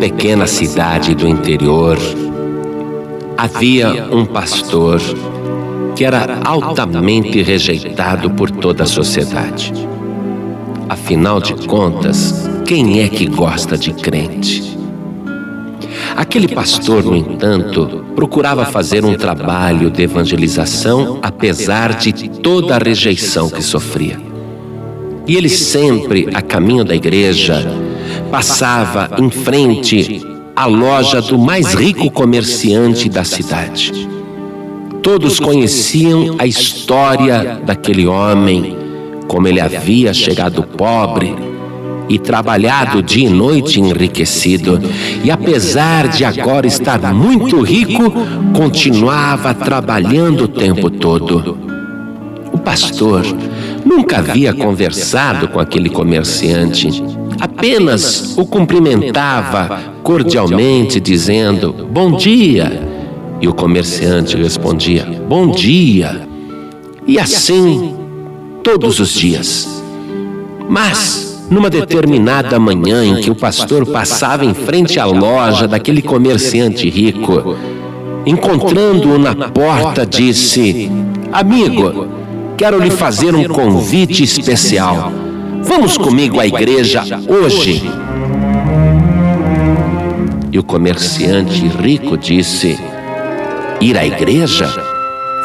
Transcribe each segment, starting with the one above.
pequena cidade do interior, havia um pastor que era altamente rejeitado por toda a sociedade. Afinal de contas, quem é que gosta de crente? Aquele pastor, no entanto, procurava fazer um trabalho de evangelização apesar de toda a rejeição que sofria. E ele sempre, a caminho da igreja, passava em frente à loja do mais rico comerciante da cidade. Todos conheciam a história daquele homem, como ele havia chegado pobre e trabalhado dia e noite enriquecido, e apesar de agora estar muito rico, continuava trabalhando o tempo todo. O pastor nunca havia conversado com aquele comerciante, apenas o cumprimentava cordialmente, dizendo: Bom dia. E o comerciante respondia: Bom dia. E assim, todos os dias. Mas, numa determinada manhã em que o pastor passava em frente à loja daquele comerciante rico, encontrando-o na porta, disse: Amigo, quero lhe fazer um convite especial. Vamos comigo à igreja hoje. E o comerciante rico disse: Ir à igreja?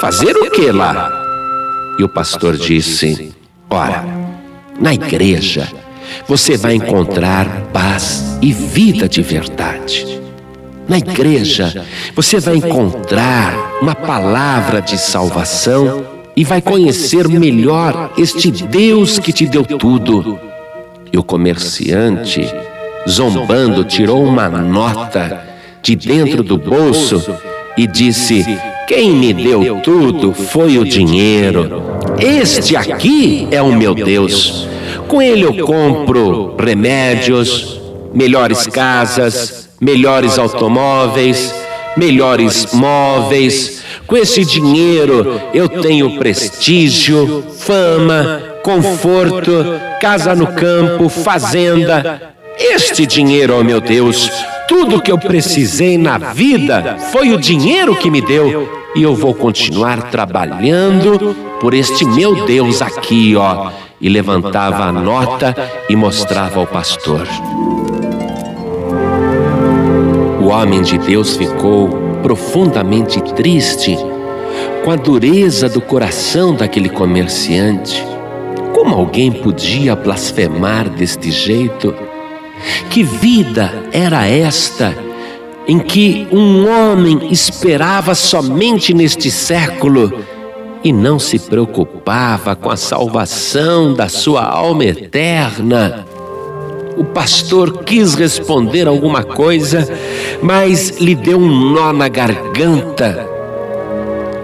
Fazer o que lá? E o pastor disse: Ora, na igreja você vai encontrar paz e vida de verdade. Na igreja, você vai encontrar uma palavra de salvação e vai conhecer melhor este Deus que te deu tudo. E o comerciante, zombando, tirou uma nota de dentro do bolso e disse: Quem me deu tudo foi o dinheiro. Este aqui é o meu Deus. Com ele eu compro remédios, melhores casas, melhores automóveis, melhores móveis. Com esse dinheiro eu tenho prestígio, fama, conforto, casa no campo, fazenda. Este dinheiro, oh meu Deus, tudo que eu precisei na vida foi o dinheiro que me deu. E eu vou continuar trabalhando por este meu Deus aqui, ó e levantava a nota e mostrava ao pastor. O homem de Deus ficou profundamente triste com a dureza do coração daquele comerciante. Como alguém podia blasfemar deste jeito? Que vida era esta em que um homem esperava somente neste século e não se preocupava com a salvação da sua alma eterna. O pastor quis responder alguma coisa, mas lhe deu um nó na garganta.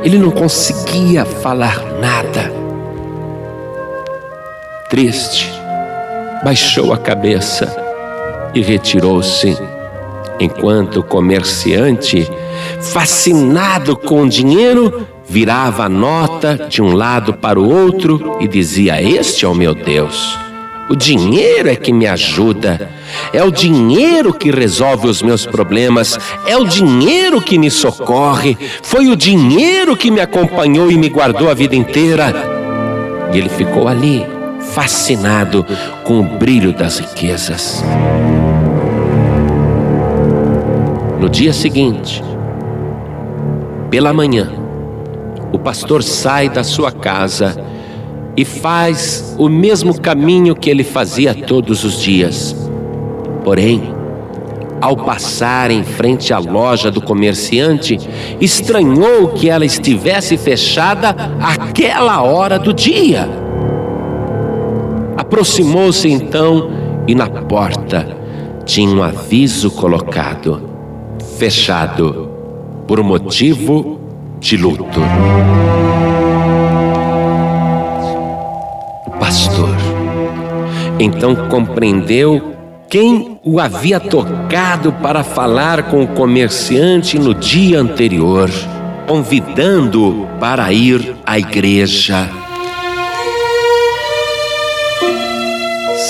Ele não conseguia falar nada. Triste, baixou a cabeça e retirou-se, enquanto o comerciante, fascinado com o dinheiro, virava a nota de um lado para o outro e dizia: Este é o meu Deus. O dinheiro é que me ajuda, é o dinheiro que resolve os meus problemas, é o dinheiro que me socorre, foi o dinheiro que me acompanhou e me guardou a vida inteira. E ele ficou ali, fascinado com o brilho das riquezas. No dia seguinte, pela manhã, o pastor sai da sua casa e faz o mesmo caminho que ele fazia todos os dias. Porém, ao passar em frente à loja do comerciante, estranhou que ela estivesse fechada àquela hora do dia. Aproximou-se então e na porta tinha um aviso colocado: fechado por motivo de luto. Então compreendeu quem o havia tocado para falar com o comerciante no dia anterior, convidando-o para ir à igreja.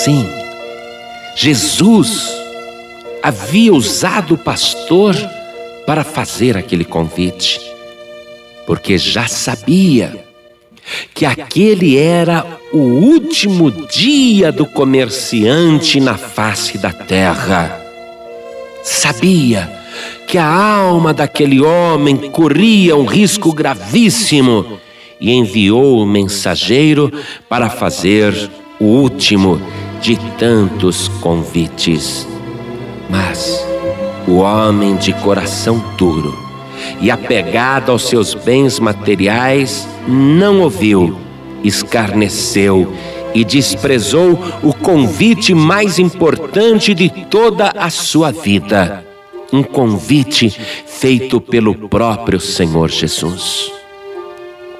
Sim, Jesus havia usado o pastor para fazer aquele convite, porque já sabia que aquele era o último dia do comerciante na face da terra. Sabia que a alma daquele homem corria um risco gravíssimo e enviou o mensageiro para fazer o último de tantos convites. Mas o homem de coração duro e apegado aos seus bens materiais não ouviu, escarneceu e desprezou o convite mais importante de toda a sua vida um convite feito pelo próprio Senhor Jesus.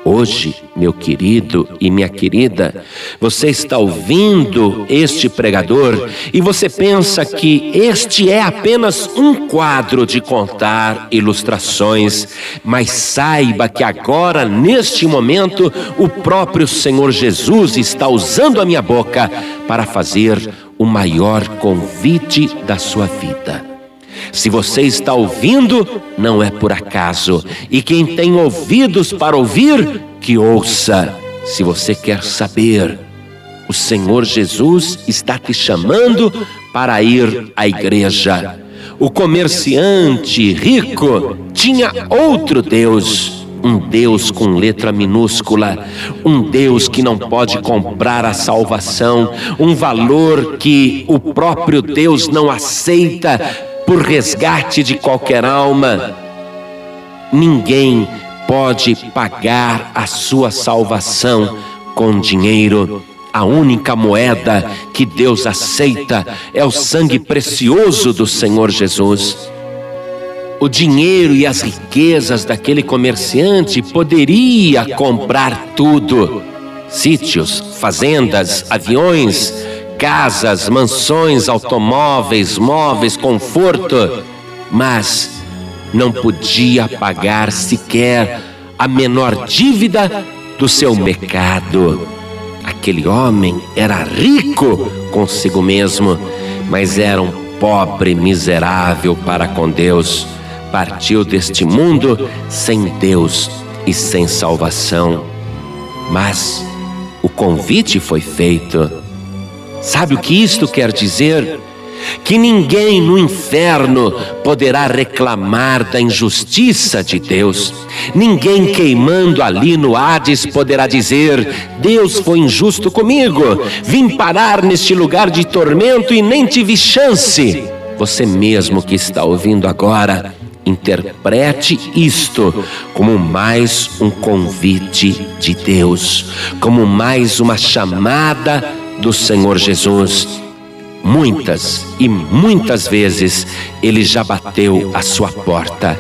Hoje, meu querido e minha querida, você está ouvindo este pregador e você pensa que este é apenas um quadro de contar ilustrações, mas saiba que agora, neste momento, o próprio Senhor Jesus está usando a minha boca para fazer o maior convite da sua vida. Se você está ouvindo, não é por acaso. E quem tem ouvidos para ouvir, que ouça. Se você quer saber, o Senhor Jesus está te chamando para ir à igreja. O comerciante rico tinha outro Deus, um Deus com letra minúscula, um Deus que não pode comprar a salvação, um valor que o próprio Deus não aceita por resgate de qualquer alma. Ninguém pode pagar a sua salvação com dinheiro. A única moeda que Deus aceita é o sangue precioso do Senhor Jesus. O dinheiro e as riquezas daquele comerciante poderia comprar tudo: sítios, fazendas, aviões, casas, mansões, automóveis, móveis, conforto, mas não podia pagar sequer a menor dívida do seu mercado. Aquele homem era rico consigo mesmo, mas era um pobre miserável para com Deus. Partiu deste mundo sem Deus e sem salvação. Mas o convite foi feito Sabe o que isto quer dizer? Que ninguém no inferno poderá reclamar da injustiça de Deus. Ninguém queimando ali no Hades poderá dizer: Deus foi injusto comigo, vim parar neste lugar de tormento e nem tive chance. Você mesmo que está ouvindo agora, interprete isto como mais um convite de Deus, como mais uma chamada do Senhor Jesus. Muitas e muitas vezes ele já bateu a sua porta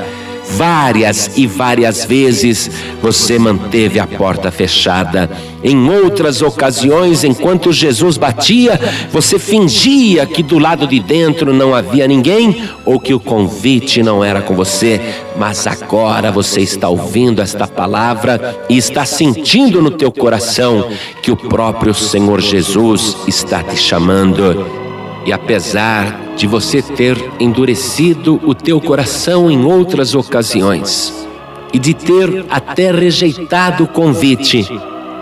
Várias e várias vezes você manteve a porta fechada. Em outras ocasiões, enquanto Jesus batia, você fingia que do lado de dentro não havia ninguém ou que o convite não era com você. Mas agora você está ouvindo esta palavra e está sentindo no teu coração que o próprio Senhor Jesus está te chamando. E apesar de você ter endurecido o teu coração em outras ocasiões e de ter até rejeitado o convite,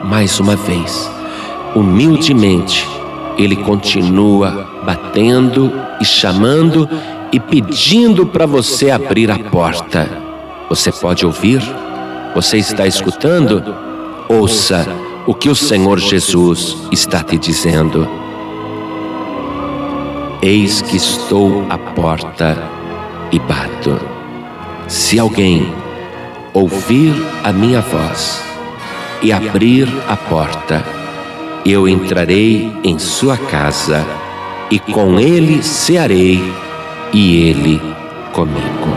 mais uma vez, humildemente, ele continua batendo e chamando e pedindo para você abrir a porta. Você pode ouvir? Você está escutando? Ouça o que o Senhor Jesus está te dizendo. Eis que estou à porta e bato. Se alguém ouvir a minha voz e abrir a porta, eu entrarei em sua casa e com ele cearei e ele comigo.